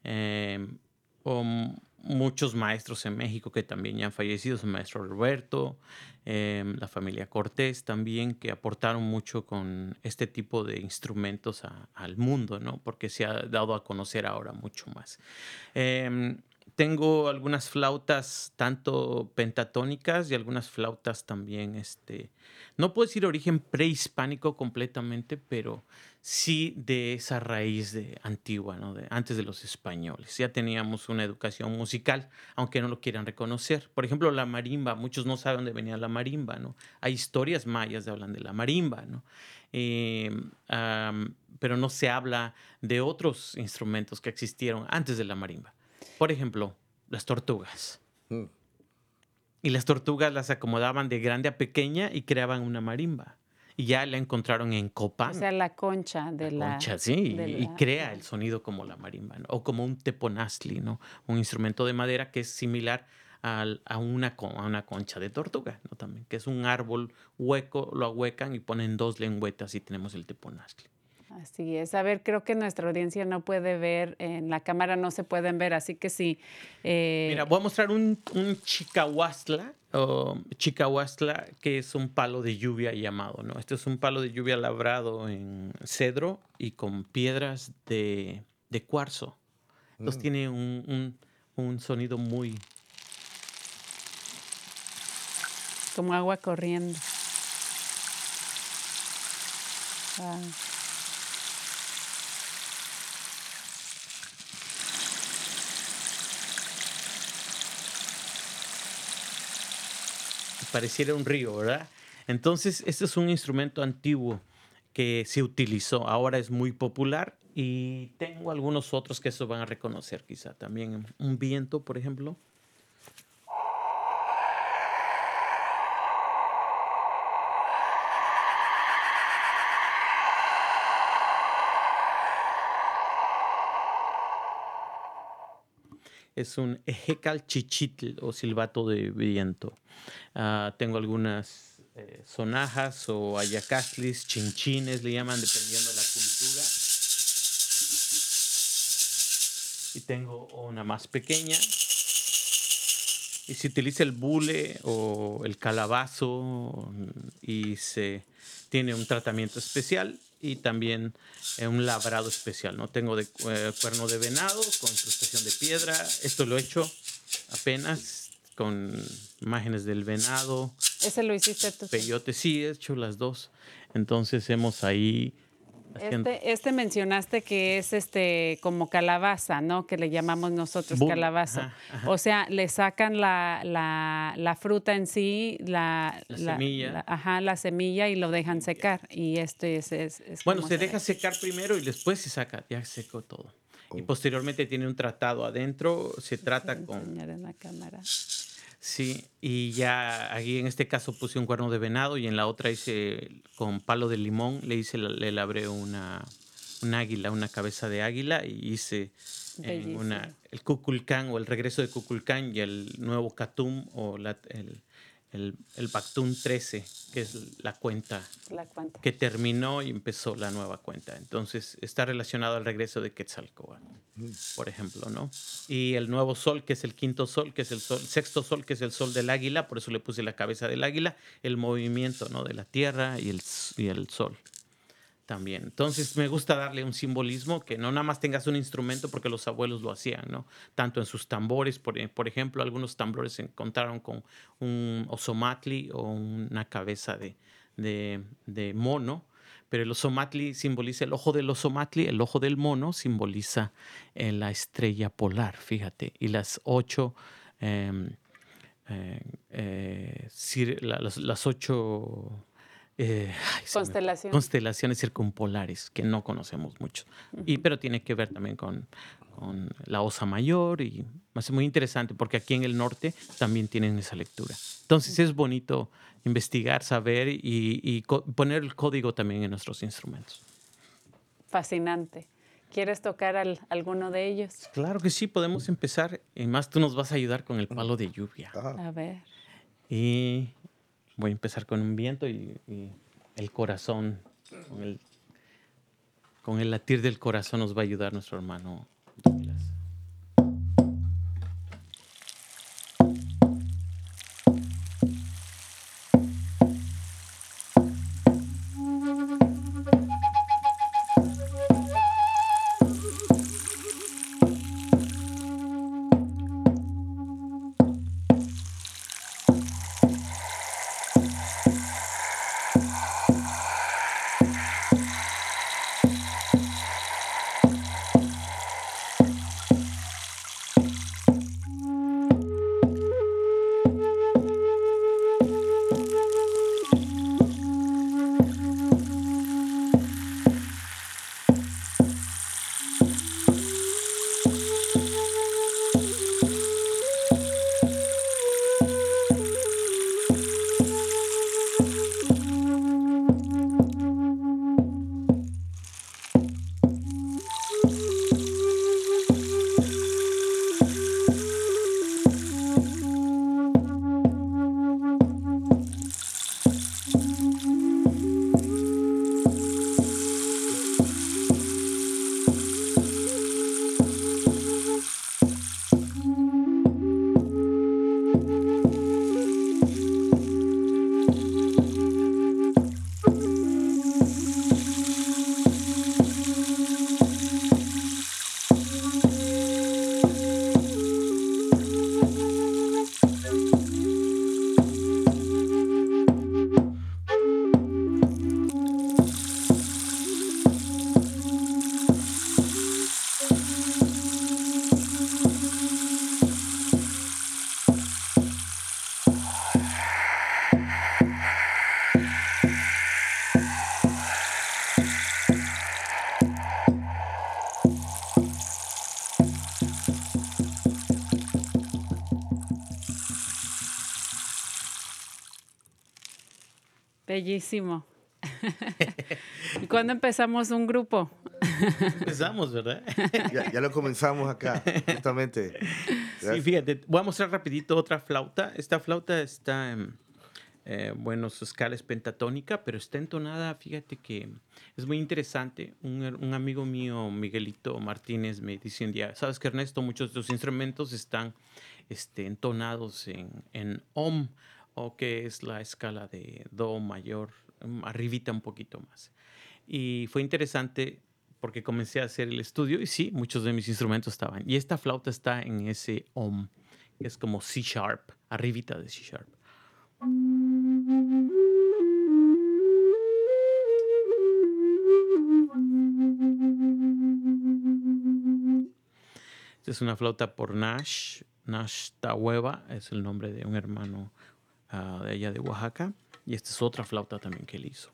Em, muchos maestros en México que también ya han fallecido, el maestro Roberto, em, la familia Cortés también, que aportaron mucho con este tipo de instrumentos al mundo, ¿no? Porque se ha dado a conocer ahora mucho más. Em, tengo algunas flautas tanto pentatónicas y algunas flautas también, este, no puedo decir origen prehispánico completamente, pero sí de esa raíz de antigua, ¿no? de, antes de los españoles. Ya teníamos una educación musical, aunque no lo quieran reconocer. Por ejemplo, la marimba, muchos no saben dónde venía la marimba, ¿no? Hay historias mayas que hablan de la marimba, ¿no? Em, pero no se habla de otros instrumentos que existieron antes de la marimba. Por ejemplo, las tortugas. Mm. Y las tortugas las acomodaban de grande a pequeña y creaban una marimba y ya la encontraron en Copán. O sea, la concha de la... concha, sí, y, crea el sonido como la marimba, o como un teponazli, ¿no? Un instrumento de madera que es similar a, una, a una concha de tortuga, ¿no? También, que es un árbol hueco, lo ahuecan y ponen dos lengüetas y tenemos el teponazli. Así es. A ver, creo que nuestra audiencia no puede ver, en la cámara no se pueden ver, así que sí. eh, Mira, voy a mostrar un, un chicahuastla, o chicahuastla, que es un palo de lluvia llamado, ¿no? Este es un palo de lluvia labrado en cedro y con piedras de, de cuarzo. Entonces tiene un, un- un sonido muy... como agua corriendo. Ah, pareciera un río, ¿verdad? Entonces, este es un instrumento antiguo que se utilizó, ahora es muy popular y tengo algunos otros que eso van a reconocer quizá también. Un viento, por ejemplo. Es un ejecal chichitl o silbato de viento. Ah, tengo algunas eh, sonajas o ayacastlis, chinchines, le llaman dependiendo de la cultura. Y tengo una más pequeña. Y se utiliza el bule o el calabazo y se tiene un tratamiento especial y también eh, un labrado especial. No tengo de eh, cuerno de venado con incrustación de piedra. Esto lo he hecho apenas con imágenes del venado, ese lo hiciste tú. peyote. Sí, he hecho las dos. Entonces hemos ahí Este, este mencionaste que es este como calabaza, ¿no? Que le llamamos nosotros calabaza. ajá, ajá. O sea, le sacan la, la, la fruta en sí, la, La semilla. la- ajá, la semilla y lo dejan secar. Y este es. es- es Bueno, como se deja secar primero y después se saca, ya secó todo. Y posteriormente tiene un tratado adentro, se trata con... en la cámara. Sí, y ya aquí en este caso puse un cuerno de venado y en la otra hice con palo de limón, le hice, le labré una, un águila, una cabeza de águila y hice en una, el Kukulcán o el regreso de Kukulcán y el nuevo Katum o la- el, el, el Bactún 13, que es la cuenta La cuenta. que terminó y empezó la nueva cuenta. Entonces está relacionado al regreso de Quetzalcóatl, por ejemplo, ¿no? Y el nuevo sol, que es el quinto sol, que es el sol, sexto sol, que es el sol del águila, por eso le puse la cabeza del águila, el movimiento, ¿no? De la tierra y el, y el sol también. Entonces me gusta darle un simbolismo que no nada más tengas un instrumento porque los abuelos lo hacían, ¿no? Tanto en sus tambores, por, e- por ejemplo, algunos tambores se encontraron con un osomatli o una cabeza de, de- mono, pero el osomatli simboliza el ojo del osomatli, el ojo del mono simboliza eh, la estrella polar, fíjate, y las ocho... em, eh, eh, las ocho eh, ay, se me- Constelaciones. circumpolares que no conocemos mucho. Y, pero tiene que ver también con, con la Osa Mayor y es muy interesante porque aquí en el norte también tienen esa lectura. Entonces es bonito investigar, saber y, poner el código también en nuestros instrumentos. Fascinante. ¿Quieres tocar al- alguno de ellos? Claro que sí, podemos empezar. Y más tú nos vas a ayudar con el palo de lluvia. Ajá. A ver. Y voy a empezar con un viento y, el corazón, con el, con el latir del corazón nos va a ayudar nuestro hermano Bellísimo. ¿Y cuándo empezamos un grupo? Empezamos, ¿verdad? Ya, ya lo comenzamos acá, justamente. Sí, fíjate, voy a mostrar rapidito otra flauta. Esta flauta está, en, eh, bueno, su escala es pentatónica, pero está entonada, fíjate que es muy interesante. Un, un amigo mío, Miguelito Martínez, me dice un día, sabes que Ernesto, muchos de los instrumentos están este, entonados en, en Om, o que es la escala de Do mayor, mm, arribita un poquito más. Y fue interesante porque comencé a hacer el estudio y sí, muchos de mis instrumentos estaban. Y esta flauta está en ese Om, que es como C sharp, arribita de C sharp. Esta es una flauta por Nash. Nash Tahueva es el nombre de un hermano ah, de allá de Oaxaca. Y esta es otra flauta también que él hizo.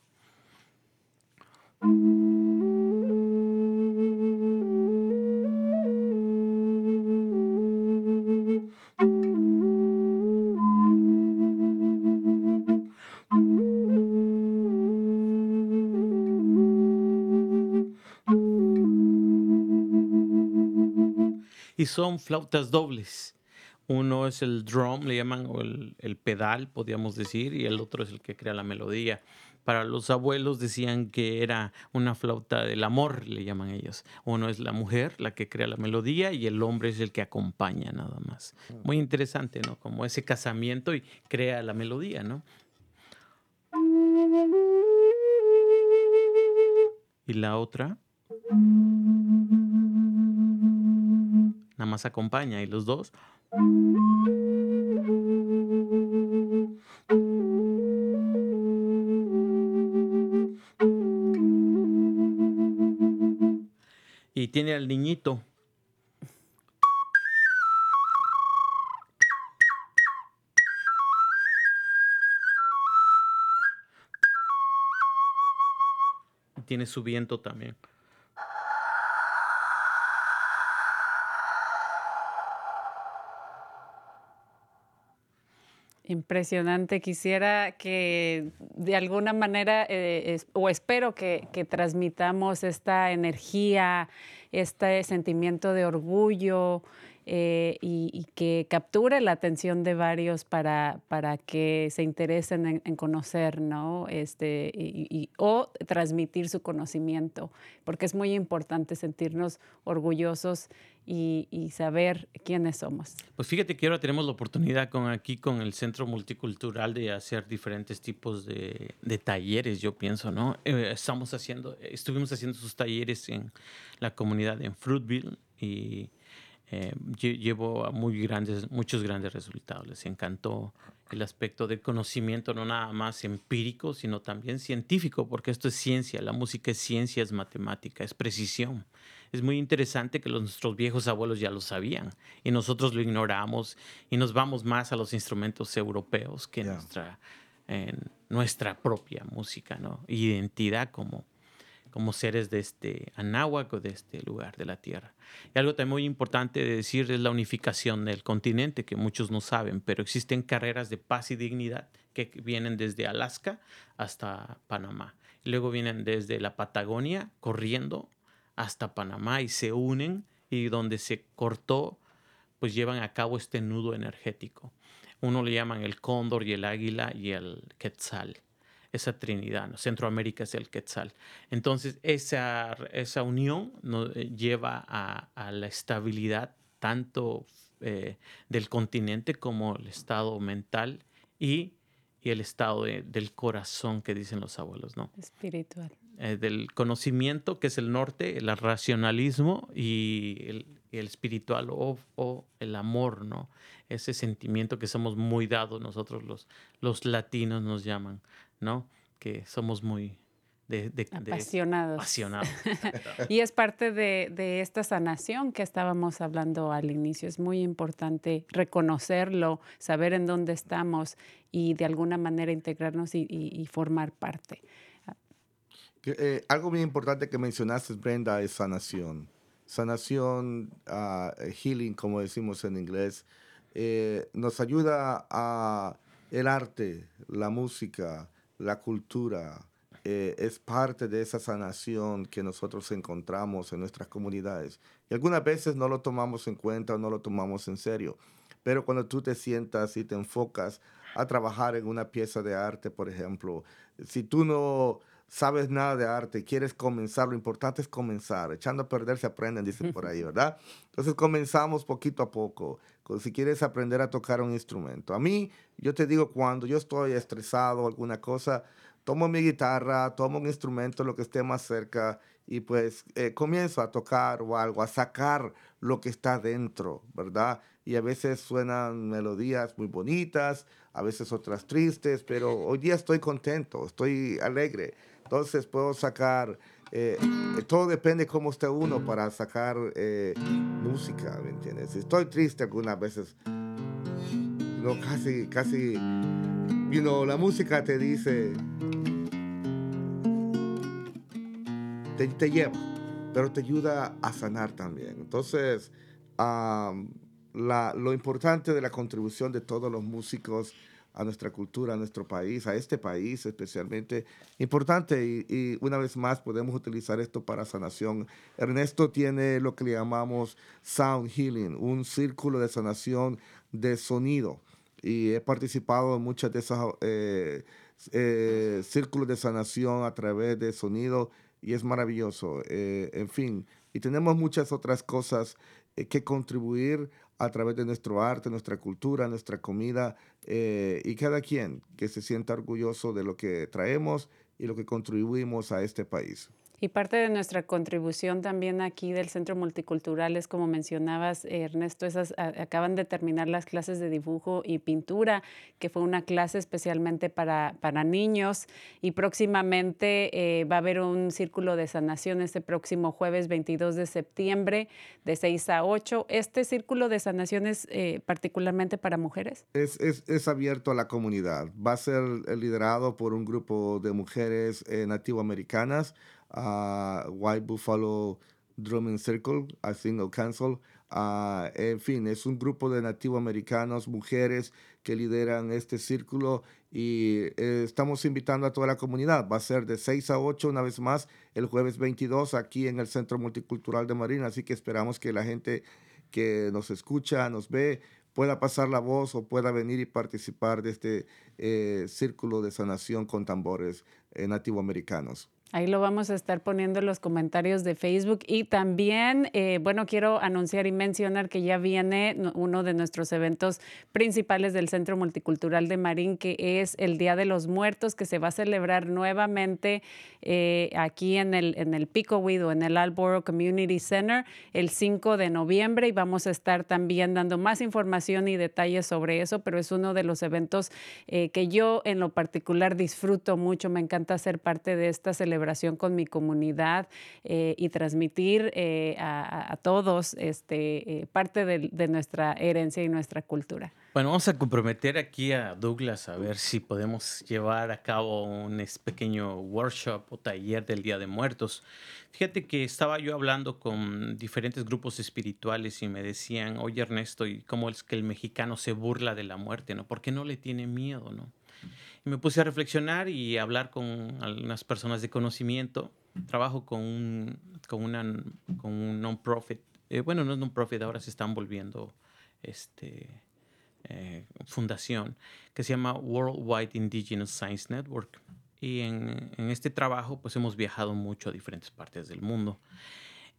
y son flautas dobles. Uno es el drum, le llaman, o el, el, pedal, podríamos decir, y el otro es el que crea la melodía. Para los abuelos decían que era una flauta del amor, le llaman ellos. Uno es la mujer, la que crea la melodía, y el hombre es el que acompaña nada más. Muy interesante, ¿no? Como ese casamiento y crea la melodía, ¿no? Y la otra nada más acompaña y los dos. Y tiene al niñito. Tiene su viento también. Impresionante. Quisiera que de alguna manera, eh, o espero que, que, transmitamos esta energía, este sentimiento de orgullo eh, y, y, que capture la atención de varios para, para que se interesen en, en conocer, ¿no? Este, y, y, o transmitir su conocimiento, porque es muy importante sentirnos orgullosos y, y, saber quiénes somos. Pues fíjate que ahora tenemos la oportunidad con aquí con el Centro Multicultural de hacer diferentes tipos de, de talleres, yo pienso, ¿no? Eh, estamos haciendo, estuvimos haciendo sus talleres en la comunidad en Fruitville y eh, llevo muy grandes, muchos grandes resultados. Les encantó el aspecto del conocimiento, no nada más empírico, sino también científico, porque esto es ciencia, la música es ciencia, es matemática, es precisión. Es muy interesante que los, nuestros viejos abuelos ya lo sabían y nosotros lo ignoramos y nos vamos más a los instrumentos europeos que yeah. nuestra, en nuestra propia música, ¿no? Identidad como, como seres de este Anáhuac o de este lugar de la tierra. Y algo también muy importante de decir es la unificación del continente, que muchos no saben, pero existen carreras de paz y dignidad que vienen desde Alaska hasta Panamá. Luego vienen desde la Patagonia corriendo hasta Panamá y se unen y donde se cortó, pues llevan a cabo este nudo energético. Uno le llaman el cóndor y el águila y el quetzal esa trinidad. ¿no? Centroamérica es el Quetzal. Entonces, esa, esa unión nos lleva a, a, la estabilidad tanto eh, del continente como el estado mental y, y el estado de, del corazón que dicen los abuelos, ¿no? Espiritual. Eh, del conocimiento, que es el norte, el racionalismo y el, el espiritual o, o, el amor, ¿no? Ese sentimiento que somos muy dados nosotros los, los latinos nos llaman, ¿no? Que somos muy de, de, apasionados. De apasionados. y es parte de, de, esta sanación que estábamos hablando al inicio. Es muy importante reconocerlo, saber en dónde estamos y de alguna manera integrarnos y, y, y formar parte. Eh, algo muy importante que mencionaste, Brenda, es sanación. Sanación, uh, healing, como decimos en inglés, eh, nos ayuda a el arte, la música, la cultura, eh, es parte de esa sanación que nosotros encontramos en nuestras comunidades. Y algunas veces no lo tomamos en cuenta o no lo tomamos en serio. Pero cuando tú te sientas y te enfocas a trabajar en una pieza de arte, por ejemplo, si tú no sabes nada de arte, quieres comenzar, lo importante es comenzar. Echando a perder se aprenden, dicen por ahí, ¿verdad? Entonces comenzamos poquito a poco. Si quieres aprender a tocar un instrumento. A mí, yo te digo, cuando yo estoy estresado o alguna cosa, tomo mi guitarra, tomo un instrumento, lo que esté más cerca, y pues eh, comienzo a tocar o algo, a sacar lo que está dentro, ¿verdad? Y a veces suenan melodías muy bonitas, a veces otras tristes, pero hoy día estoy contento, estoy alegre. Entonces puedo sacar, eh, eh, todo depende cómo esté uno para sacar música, ¿me entiendes? Estoy triste algunas veces, no, casi, casi, you know, la música te dice, te, lleva, pero te ayuda a sanar también. Entonces, lo importante de la contribución de todos los músicos a nuestra cultura, a nuestro país, a este país especialmente, importante y, una vez más podemos utilizar esto para sanación. Ernesto tiene lo que le llamamos Sound Healing, un círculo de sanación de sonido y he participado en muchas de esas eh, eh, círculos de sanación a través de sonido y es maravilloso. Eh, en fin, y tenemos muchas otras cosas eh, que contribuir a través de nuestro arte, nuestra cultura, nuestra comida, eh, y cada quien que se sienta orgulloso de lo que traemos y lo que contribuimos a este país. Y parte de nuestra contribución también aquí del Centro Multicultural es, como mencionabas, Ernesto, esas acaban de terminar las clases de dibujo y pintura, que fue una clase especialmente para, para niños. Y próximamente eh, va a haber un círculo de sanación este próximo jueves 22 de septiembre, de 6 a 8. ¿Este círculo de sanación es eh, particularmente para mujeres? Es, es, es, abierto a la comunidad. Va a ser liderado por un grupo de mujeres eh, nativoamericanas uh, White Buffalo Drumming Circle, a Single Council. Uh, en fin, es un grupo de nativos americanos, mujeres que lideran este círculo y eh, estamos invitando a toda la comunidad. Va a ser de 6 a 8 una vez más el jueves 22 aquí en el Centro Multicultural de Marina, así que esperamos que la gente que nos escucha, nos ve, pueda pasar la voz o pueda venir y participar de este eh, círculo de sanación con tambores eh, nativoamericanos. Ahí lo vamos a estar poniendo en los comentarios de Facebook. Y también, eh, bueno, quiero anunciar y mencionar que ya viene uno de nuestros eventos principales del Centro Multicultural de Marín, que es el Día de los Muertos, que se va a celebrar nuevamente eh, aquí en el, en el Picoweed o en el Alboro Community Center el 5 de noviembre. Y vamos a estar también dando más información y detalles sobre eso, pero es uno de los eventos eh, que yo en lo particular disfruto mucho. Me encanta ser parte de esta celebración celebración con mi comunidad eh, y transmitir eh, a, todos este, eh, parte de, de, nuestra herencia y nuestra cultura. Bueno, vamos a comprometer aquí a Douglas a ver si podemos llevar a cabo un pequeño workshop o taller del Día de Muertos. Fíjate que estaba yo hablando con diferentes grupos espirituales y me decían, oye Ernesto, ¿y cómo es que el mexicano se burla de la muerte? ¿no? ¿Por qué no le tiene miedo? ¿no? Me puse a reflexionar y a hablar con algunas personas de conocimiento. Trabajo con un, con una, con un non-profit. Eh, bueno, no es non-profit, ahora se están volviendo este, eh, fundación, que se llama Worldwide Indigenous Science Network. Y en, en, este trabajo, pues hemos viajado mucho a diferentes partes del mundo.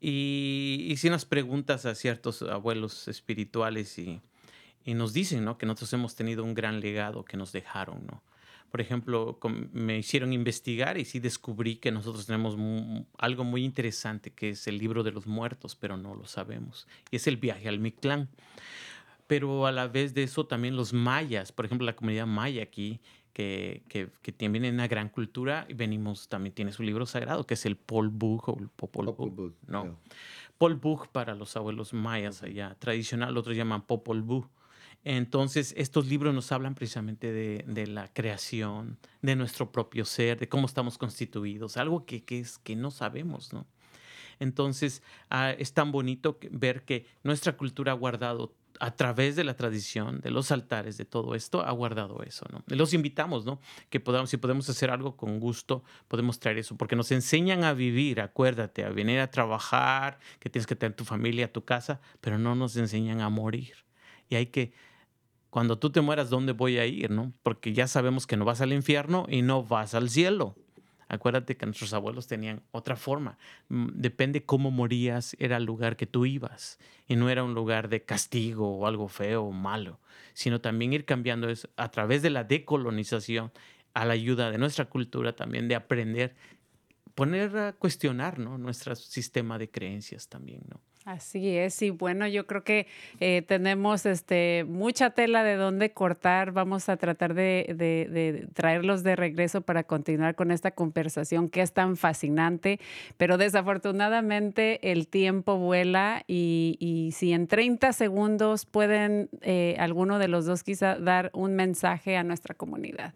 Y hice unas preguntas a ciertos abuelos espirituales y, y nos dicen, ¿no? Que nosotros hemos tenido un gran legado que nos dejaron, ¿no? Por ejemplo, me hicieron investigar y sí descubrí que nosotros tenemos algo muy interesante que es el libro de los muertos, pero no lo sabemos. Y es el viaje al Mictlán. Pero a la vez de eso también los mayas, por ejemplo, la comunidad maya aquí, que, que, que tiene una gran cultura, y venimos, también tiene su libro sagrado, que es el Pol Vuh o el Popol, Vuh. No. Pol Vuh para los abuelos mayas allá, tradicional, otros llaman Popol Vuh. Entonces, estos libros nos hablan precisamente de, la creación, de nuestro propio ser, de cómo estamos constituidos, algo que, es, que no sabemos, ¿no? Entonces, ah, es tan bonito ver que nuestra cultura ha guardado a través de la tradición, de los altares, de todo esto, ha guardado eso, ¿no? Los invitamos, ¿no? Que podamos, si podemos hacer algo con gusto, podemos traer eso, porque nos enseñan a vivir, acuérdate, a venir a trabajar, que tienes que tener tu familia, tu casa, pero no nos enseñan a morir. Y hay que, cuando tú te mueras, ¿dónde voy a ir, no? Porque ya sabemos que no vas al infierno y no vas al cielo. Acuérdate que nuestros abuelos tenían otra forma. Mm, depende cómo morías, era el lugar que tú ibas. Y no era un lugar de castigo o algo feo o malo, sino también ir cambiando eso a través de la decolonización, a la ayuda de nuestra cultura también, de aprender, poner a cuestionar ¿no? nuestro sistema de creencias también. ¿no? Así es, y bueno, yo creo que eh, tenemos este, mucha tela de dónde cortar. Vamos a tratar de, de, traerlos de regreso para continuar con esta conversación que es tan fascinante, pero desafortunadamente el tiempo vuela y, y si en 30 segundos pueden eh, alguno de los dos quizá dar un mensaje a nuestra comunidad.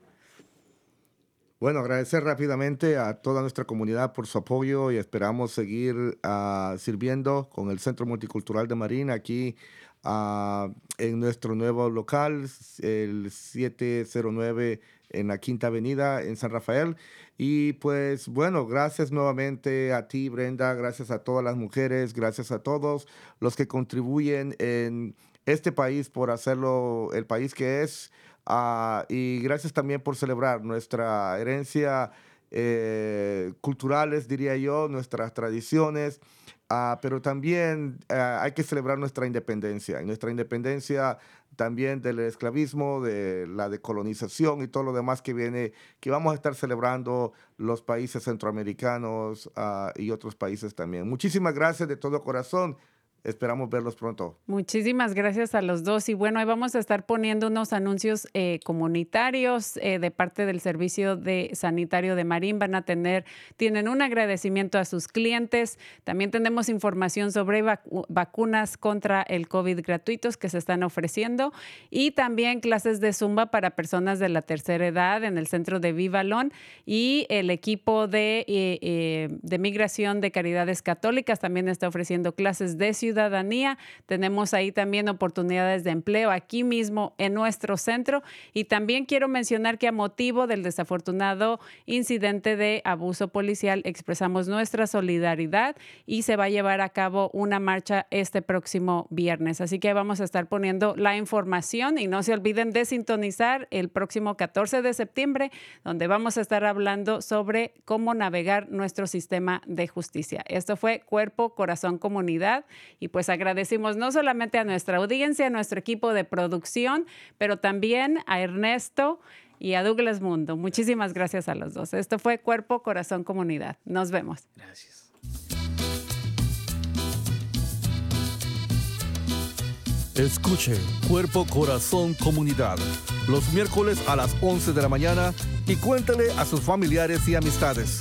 Bueno, agradecer rápidamente a toda nuestra comunidad por su apoyo y esperamos seguir uh, sirviendo con el Centro Multicultural de Marina aquí uh, en nuestro nuevo local, el 709 en la Quinta Avenida en San Rafael. Y pues bueno, gracias nuevamente a ti, Brenda, gracias a todas las mujeres, gracias a todos los que contribuyen en este país por hacerlo el país que es. Uh, y gracias también por celebrar nuestra herencia eh, culturales, diría yo, nuestras tradiciones, uh, pero también uh, hay que celebrar nuestra independencia, y nuestra independencia también del esclavismo, de la decolonización y todo lo demás que viene, que vamos a estar celebrando los países centroamericanos y otros países también. Muchísimas gracias de todo corazón. Esperamos verlos pronto. Muchísimas gracias a los dos. Y bueno, ahí vamos a estar poniendo unos anuncios eh, comunitarios eh, de parte del Servicio de Sanitario de Marín. Van a tener, tienen un agradecimiento a sus clientes. También tenemos información sobre vacunas contra el COVID gratuitos que se están ofreciendo y también clases de Zumba para personas de la tercera edad en el centro de Vivalón y el equipo de, eh, de Migración de Caridades Católicas también está ofreciendo clases de ciudad ciudadanía. Tenemos ahí también oportunidades de empleo aquí mismo en nuestro centro. Y también quiero mencionar que a motivo del desafortunado incidente de abuso policial expresamos nuestra solidaridad y se va a llevar a cabo una marcha este próximo viernes. Así que vamos a estar poniendo la información y no se olviden de sintonizar el próximo 14 de septiembre, donde vamos a estar hablando sobre cómo navegar nuestro sistema de justicia. Esto fue Cuerpo, Corazón, Comunidad y pues agradecimos no solamente a nuestra audiencia, a nuestro equipo de producción, pero también a Ernesto y a Douglas Mundo. Muchísimas gracias a los dos. Esto fue Cuerpo, Corazón, Comunidad. Nos vemos. Gracias. Escuche Cuerpo, Corazón, Comunidad los miércoles a las 11 de la mañana y cuéntale a sus familiares y amistades.